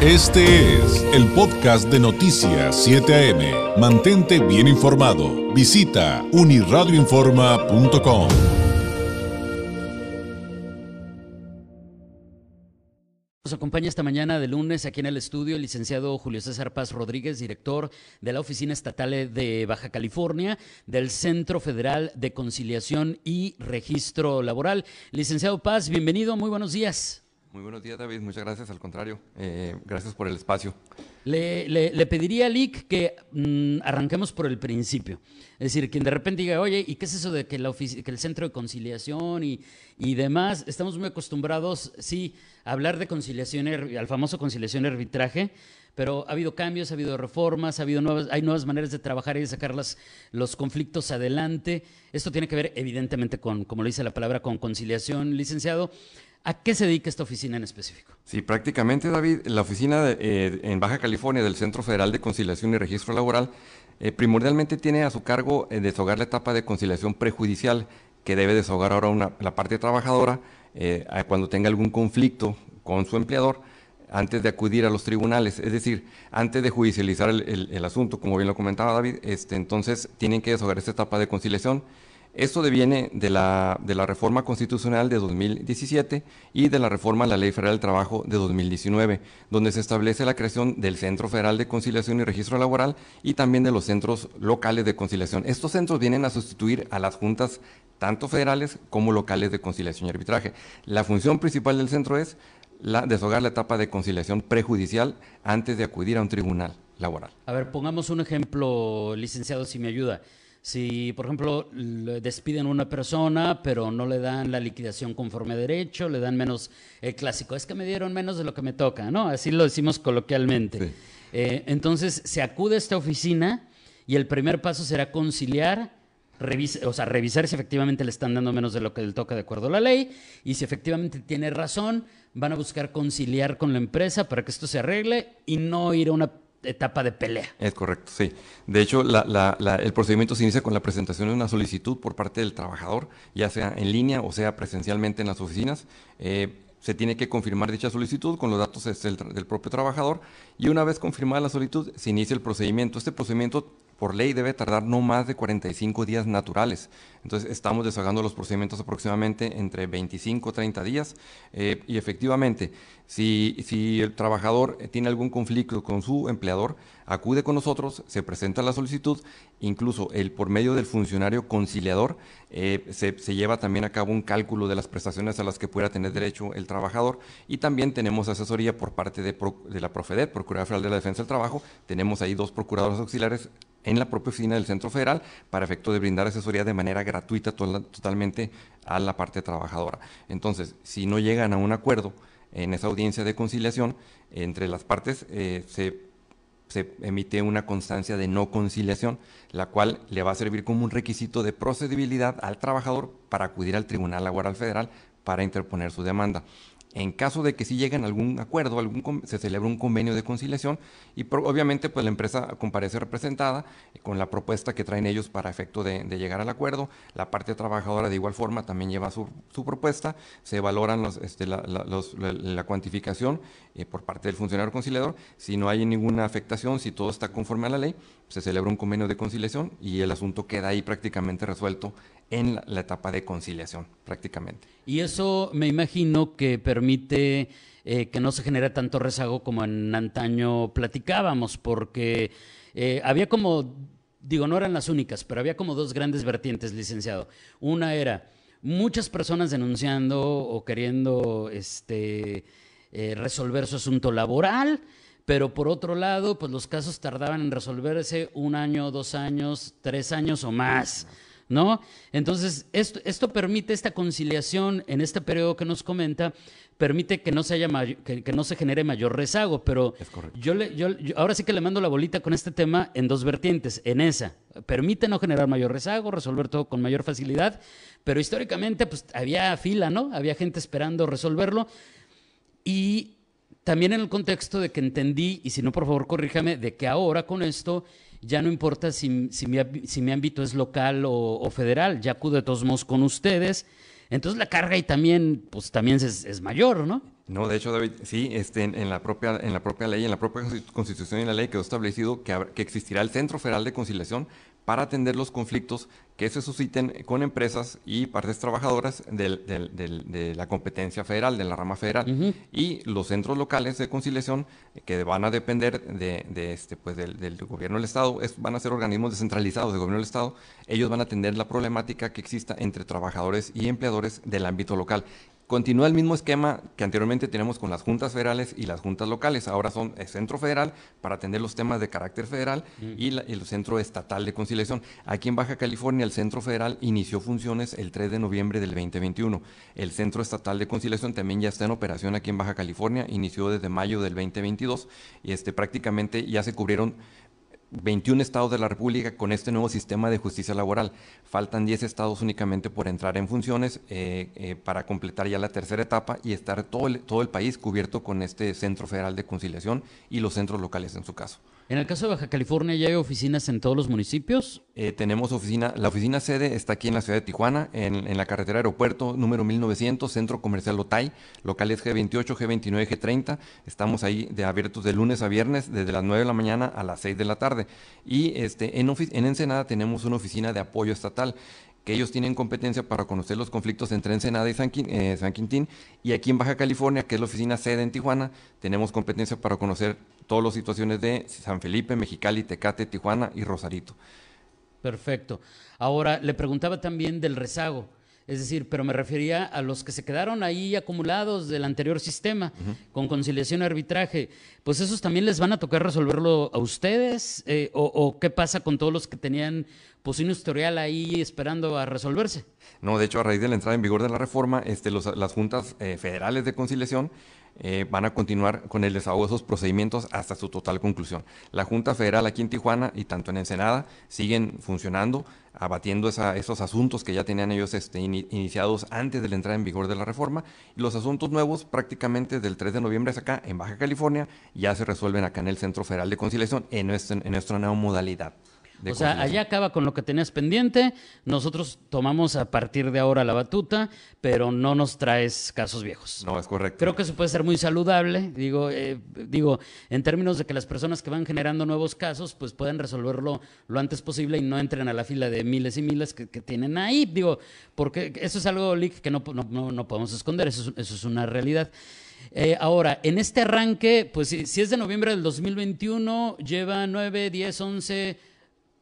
Este es el podcast de Noticias 7 AM. Mantente bien informado. Visita uniradioinforma.com. Nos acompaña esta mañana de lunes aquí en el estudio el licenciado Julio César Paz Rodríguez, director de la Oficina Estatal de Baja California del Centro Federal de Conciliación y Registro Laboral. Licenciado Paz, bienvenido, muy buenos días. Muy buenos días, David. Muchas gracias. Al contrario, eh, gracias por el espacio. Le, pediría a Lick que mm, arranquemos por el principio. Es decir, quien de repente diga, oye, ¿y qué es eso de que, la que el centro de conciliación y, y, demás? Estamos muy acostumbrados, sí, a hablar de conciliación, al famoso conciliación arbitraje, pero ha habido cambios, ha habido reformas, ha habido nuevas, hay nuevas maneras de trabajar y de sacar los conflictos adelante. Esto tiene que ver, evidentemente, con, como lo dice la palabra, con conciliación, licenciado. ¿A qué se dedica esta oficina en específico? Sí, prácticamente, David, la oficina eh, en Baja California del Centro Federal de Conciliación y Registro Laboral eh, primordialmente tiene a su cargo eh, deshogar la etapa de conciliación prejudicial que debe deshogar ahora la parte trabajadora cuando tenga algún conflicto con su empleador antes de acudir a los tribunales, es decir, antes de judicializar el, asunto, como bien lo comentaba David, este, entonces tienen que deshogar esta etapa de conciliación esto deviene de la, de la reforma constitucional de 2017 y de la reforma a la Ley Federal del Trabajo de 2019, donde se establece la creación del Centro Federal de Conciliación y Registro Laboral y también de los centros locales de conciliación. Estos centros vienen a sustituir a las juntas tanto federales como locales de conciliación y arbitraje. La función principal del centro es la, deshogar la etapa de conciliación prejudicial antes de acudir a un tribunal laboral. A ver, pongamos un ejemplo, licenciado, si me ayuda. Si, por ejemplo, despiden a una persona, pero no le dan la liquidación conforme a derecho, le dan menos el clásico, es que me dieron menos de lo que me toca, ¿no? Así lo decimos coloquialmente. Eh, entonces, se acude a esta oficina y el primer paso será conciliar, o sea, revisar si efectivamente le están dando menos de lo que le toca de acuerdo a la ley y si efectivamente tiene razón, van a buscar conciliar con la empresa para que esto se arregle y no ir a una etapa de pelea. Es correcto, sí. De hecho, el procedimiento se inicia con la presentación de una solicitud por parte del trabajador, ya sea en línea o sea presencialmente en las oficinas. Eh, se tiene que confirmar dicha solicitud con los datos del, del, propio trabajador y una vez confirmada la solicitud se inicia el procedimiento. Este procedimiento por ley debe tardar no más de 45 días naturales. Entonces estamos deshagando los procedimientos aproximadamente entre 25 o 30 días. Eh, y efectivamente si, si el trabajador tiene algún conflicto con su empleador, acude con nosotros, se presenta la solicitud, incluso el por medio del funcionario conciliador eh, se, lleva también a cabo un cálculo de las prestaciones a las que pueda tener derecho el trabajador. Y también tenemos asesoría por parte de, de la Profedet, Procuraduría Federal de la Defensa del Trabajo, tenemos ahí dos procuradores auxiliares en la propia oficina del Centro Federal para efecto de brindar asesoría de manera gratuita totalmente a la parte trabajadora. Entonces, si no llegan a un acuerdo en esa audiencia de conciliación, entre las partes eh, se, se emite una constancia de no conciliación, la cual le va a servir como un requisito de procedibilidad al trabajador para acudir al Tribunal Laboral Federal para interponer su demanda. En caso de que sí lleguen a algún acuerdo, algún, se celebra un convenio de conciliación y obviamente pues la empresa comparece representada eh, con la propuesta que traen ellos para efecto de, llegar al acuerdo. La parte trabajadora de igual forma también lleva su, propuesta, se valoran este, la, cuantificación eh, por parte del funcionario conciliador. Si no hay ninguna afectación, si todo está conforme a la ley, se celebra un convenio de conciliación y el asunto queda ahí prácticamente resuelto en la, etapa de conciliación, prácticamente. Y eso me imagino que permite eh, que no se genere tanto rezago como en antaño platicábamos, porque eh, había como, digo, no eran las únicas, pero había como dos grandes vertientes, licenciado. Una era muchas personas denunciando o queriendo este, eh, resolver su asunto laboral pero por otro lado, pues los casos tardaban en resolverse un año, dos años, tres años o más. ¿No? Entonces, esto, esto permite esta conciliación en este periodo que nos comenta, permite que no se, haya que, no se genere mayor rezago, pero yo, le, yo, ahora sí que le mando la bolita con este tema en dos vertientes, en esa, permite no generar mayor rezago, resolver todo con mayor facilidad, pero históricamente pues había fila, ¿no? Había gente esperando resolverlo y también en el contexto de que entendí, y si no, por favor, corríjame, de que ahora con esto ya no importa si, mi, ámbito es local o, federal, ya acudo de todos modos con ustedes. Entonces la carga ahí también, pues también es, mayor, ¿no? No, de hecho, David, sí, este, en, la propia, en la propia ley, en la propia constitución y la ley quedó establecido que, que existirá el Centro Federal de Conciliación para atender los conflictos que se susciten con empresas y partes trabajadoras de la competencia federal, de la rama federal. Y los centros locales de conciliación que van a depender de, este, pues del, gobierno del Estado, es, van a ser organismos descentralizados del gobierno del Estado, ellos van a atender la problemática que exista entre trabajadores y empleadores del ámbito local. Continúa el mismo esquema que anteriormente tenemos con las juntas federales y las juntas locales. Ahora son el centro federal para atender los temas de carácter federal y el centro estatal de conciliación. Aquí en Baja California el centro federal inició funciones el 3 de noviembre del 2021. El centro estatal de conciliación también ya está en operación aquí en Baja California. Inició desde mayo del 2022 y este, prácticamente ya se cubrieron 21 estados de la República con este nuevo sistema de justicia laboral. Faltan 10 estados únicamente por entrar en funciones eh, eh, para completar ya la tercera etapa y estar todo el, todo el país cubierto con este Centro Federal de Conciliación y los centros locales en su caso. En el caso de Baja California, ¿ya hay oficinas en todos los municipios? Eh, tenemos oficina, la oficina sede está aquí en la ciudad de Tijuana, en, la carretera aeropuerto número 1900, Centro Comercial Otay, locales G28, G29, G30. Estamos ahí de abiertos de lunes a viernes, desde las 9 de la mañana a las 6 de la tarde. Y este, en, en Ensenada tenemos una oficina de apoyo estatal que ellos tienen competencia para conocer los conflictos entre Ensenada y San, eh, San, Quintín. Y aquí en Baja California, que es la oficina sede en Tijuana, tenemos competencia para conocer todas las situaciones de San Felipe, Mexicali, Tecate, Tijuana y Rosarito. Perfecto. Ahora, le preguntaba también del rezago. Es decir, pero me refería a los que se quedaron ahí acumulados del anterior sistema, con conciliación y arbitraje. Pues esos también les van a tocar resolverlo a ustedes, eh, o, qué pasa con todos los que tenían pues un historial ahí esperando a resolverse. No, de hecho, a raíz de la entrada en vigor de la reforma, este, las juntas eh, federales de conciliación eh, van a continuar con el desahogo de esos procedimientos hasta su total conclusión. La Junta Federal aquí en Tijuana y tanto en Ensenada siguen funcionando, abatiendo esos asuntos que ya tenían ellos este, iniciados antes de la entrada en vigor de la reforma. Y los asuntos nuevos, prácticamente del 3 de noviembre hasta acá, en Baja California, ya se resuelven acá en el Centro Federal de Conciliación en, en nuestra nueva modalidad o sea, allá acaba con lo que tenías pendiente, nosotros tomamos a partir de ahora la batuta, pero no nos traes casos viejos. No, es correcto. Creo que eso puede ser muy saludable, digo, eh, digo, en términos de que las personas que van generando nuevos casos, pues pueden resolverlo lo antes posible y no entren a la fila de miles y miles que, tienen ahí, digo, porque eso es algo, que no, no, podemos esconder, eso es, eso es una realidad. Eh, ahora, en este arranque, pues si, si, es de noviembre del 2021, lleva 9, 10, 11,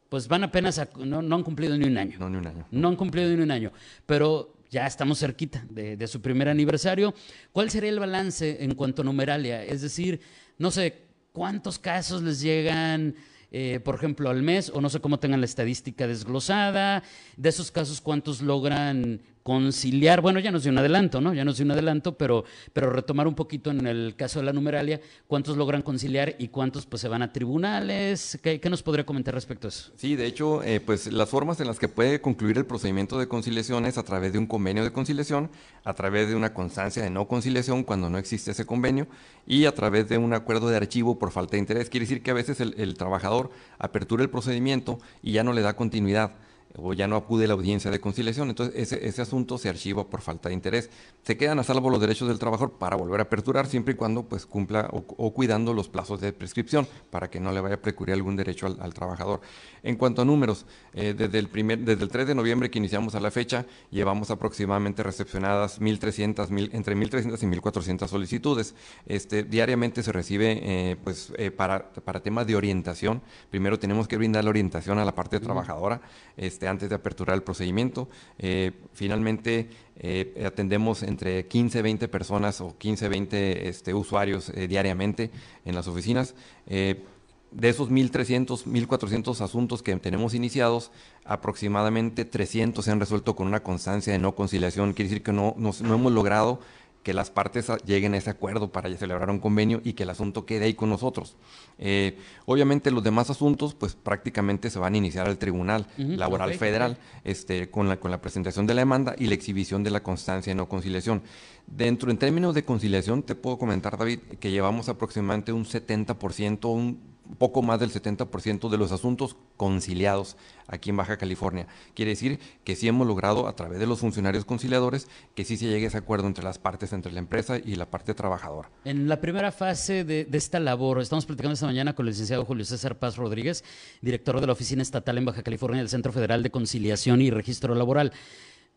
pues van apenas a, no, han cumplido ni un año. No, ni un año. No han cumplido ni un año. Pero ya estamos cerquita de, su primer aniversario. ¿Cuál sería el balance en cuanto a numeralia? Es decir, no sé, ¿cuántos casos les llegan, eh, por ejemplo, al mes? O no sé cómo tengan la estadística desglosada. De esos casos, ¿cuántos logran conciliar, bueno, ya nos dio un adelanto, ¿no? Ya nos dio un adelanto, pero, pero retomar un poquito en el caso de la numeralia, ¿cuántos logran conciliar y cuántos pues se van a tribunales? ¿Qué, nos podría comentar respecto a eso? Sí, de hecho, eh, pues las formas en las que puede concluir el procedimiento de conciliación es a través de un convenio de conciliación, a través de una constancia de no conciliación cuando no existe ese convenio y a través de un acuerdo de archivo por falta de interés. Quiere decir que a veces el trabajador apertura el procedimiento y ya no le da continuidad o ya no acude a la audiencia de conciliación. Entonces, ese, ese, asunto se archiva por falta de interés. Se quedan a salvo los derechos del trabajador para volver a aperturar siempre y cuando pues, cumpla o, cuidando los plazos de prescripción para que no le vaya a precluir algún derecho al, trabajador. En cuanto a números, eh, desde, el primer, desde el 3 de noviembre que iniciamos a la fecha, llevamos aproximadamente recepcionadas 1.300, mil, entre 1.300 y 1.400 solicitudes. Este, diariamente se recibe eh, pues, eh, para, para temas de orientación. Primero tenemos que brindar la orientación a la parte trabajadora. Este, antes de aperturar el procedimiento. Eh, finalmente eh, atendemos entre 15, 20 personas o 15, 20 este, usuarios eh, diariamente en las oficinas. de esos 1.300, 1.400 asuntos que tenemos iniciados, aproximadamente 300 se han resuelto con una constancia de no conciliación. Quiere decir que no hemos logrado que las partes lleguen a ese acuerdo para celebrar un convenio y que el asunto quede ahí con nosotros. Eh, obviamente los demás asuntos pues prácticamente se van a iniciar al Tribunal Laboral Federal este, con, la, con la presentación de la demanda y la exhibición de la constancia de no conciliación. Dentro, en términos de conciliación, te puedo comentar, David, que llevamos aproximadamente un 70%, un poco más del 70% de los asuntos conciliados aquí en Baja California. Quiere decir que sí hemos logrado a través de los funcionarios conciliadores que sí se llegue a ese acuerdo entre las partes, entre la empresa y la parte trabajadora. En la primera fase de, esta labor, estamos platicando esta mañana con el licenciado Julio César Paz Rodríguez, director de la Oficina Estatal en Baja California del Centro Federal de Conciliación y Registro Laboral.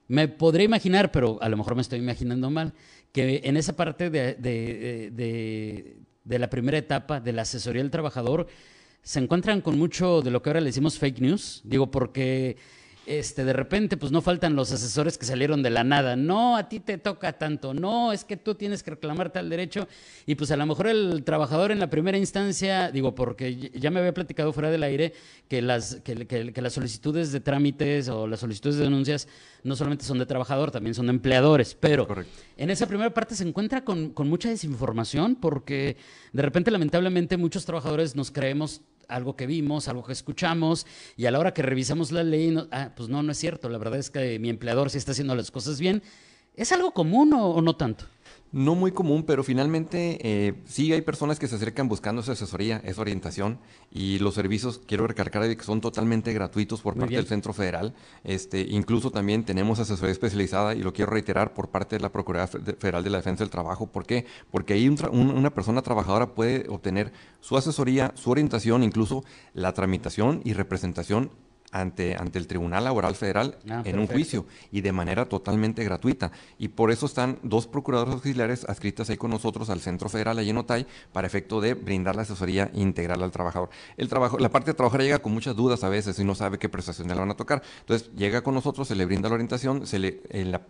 Me podría imaginar, pero a lo mejor me estoy imaginando mal, que en esa parte de, de la primera etapa de la asesoría del trabajador se encuentran con mucho de lo que ahora le decimos fake news. Digo, porque este, de repente, pues no faltan los asesores que salieron de la nada. No, a ti te toca tanto. No, es que tú tienes que reclamarte al derecho. Y pues a lo mejor el trabajador en la primera instancia, digo, porque ya me había platicado fuera del aire que las, que, las solicitudes de trámites o las solicitudes de denuncias no solamente son de trabajador, también son de empleadores. Pero en esa primera parte se encuentra con, con mucha desinformación porque de repente, lamentablemente, muchos trabajadores nos creemos algo que vimos, algo que escuchamos, y a la hora que revisamos la ley, ah, pues no, no es cierto, la verdad es que mi empleador sí está haciendo las cosas bien. ¿Es algo común o no tanto? No muy común, pero finalmente eh, sí hay personas que se acercan buscando esa asesoría, esa orientación y los servicios, quiero recalcar que son totalmente gratuitos por parte del Centro Federal. Este, incluso también tenemos asesoría especializada y lo quiero reiterar por parte de la Procuraduría Federal de la Defensa del Trabajo. ¿Por qué? Porque ahí una persona trabajadora puede obtener su asesoría, su orientación, incluso la tramitación y representación ante, ante el Tribunal Laboral Federal ah, en un juicio y de manera totalmente gratuita. Y por eso están dos procuradores auxiliares adscritas ahí con nosotros al Centro Federal allí en Otay para efecto de brindar la asesoría integral al trabajador. El trabajo, la parte de trabajadora llega con muchas dudas a veces y no sabe qué prestaciones le van a tocar. Entonces llega con nosotros, se le brinda la orientación, se le,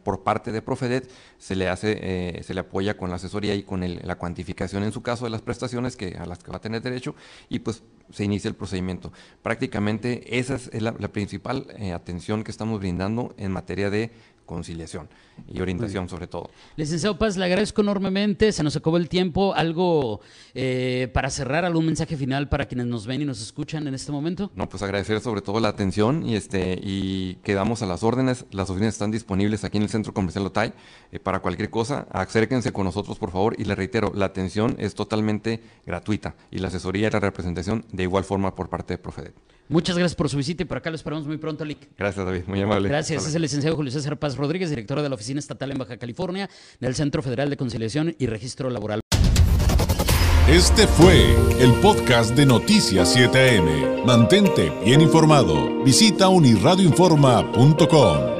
por parte de Profedet se le hace, eh, se le apoya con la asesoría y con la cuantificación en su caso de las prestaciones que, a las que va a tener derecho y pues se inicia el procedimiento. Prácticamente esa es la, principal eh, atención que estamos brindando en materia de conciliación y orientación sobre todo. Licenciado Paz, le agradezco enormemente, se nos acabó el tiempo, algo eh, para cerrar, algún mensaje final para quienes nos ven y nos escuchan en este momento. No, pues agradecer sobre todo la atención y este y quedamos a las órdenes, las oficinas están disponibles aquí en el Centro Comercial Otay eh, para cualquier cosa, acérquense con nosotros por favor y les reitero, la atención es totalmente gratuita y la asesoría y la representación de igual forma por parte de Profedet. Muchas gracias por su visita y por acá lo esperamos muy pronto, Lick. Gracias, David, muy amable. Gracias, es el licenciado Julio César Paz Rodríguez, director de la Oficina Estatal en Baja California del Centro Federal de Conciliación y Registro Laboral. Este fue el podcast de Noticias 7am. Mantente bien informado. Visita unirradioinforma.com.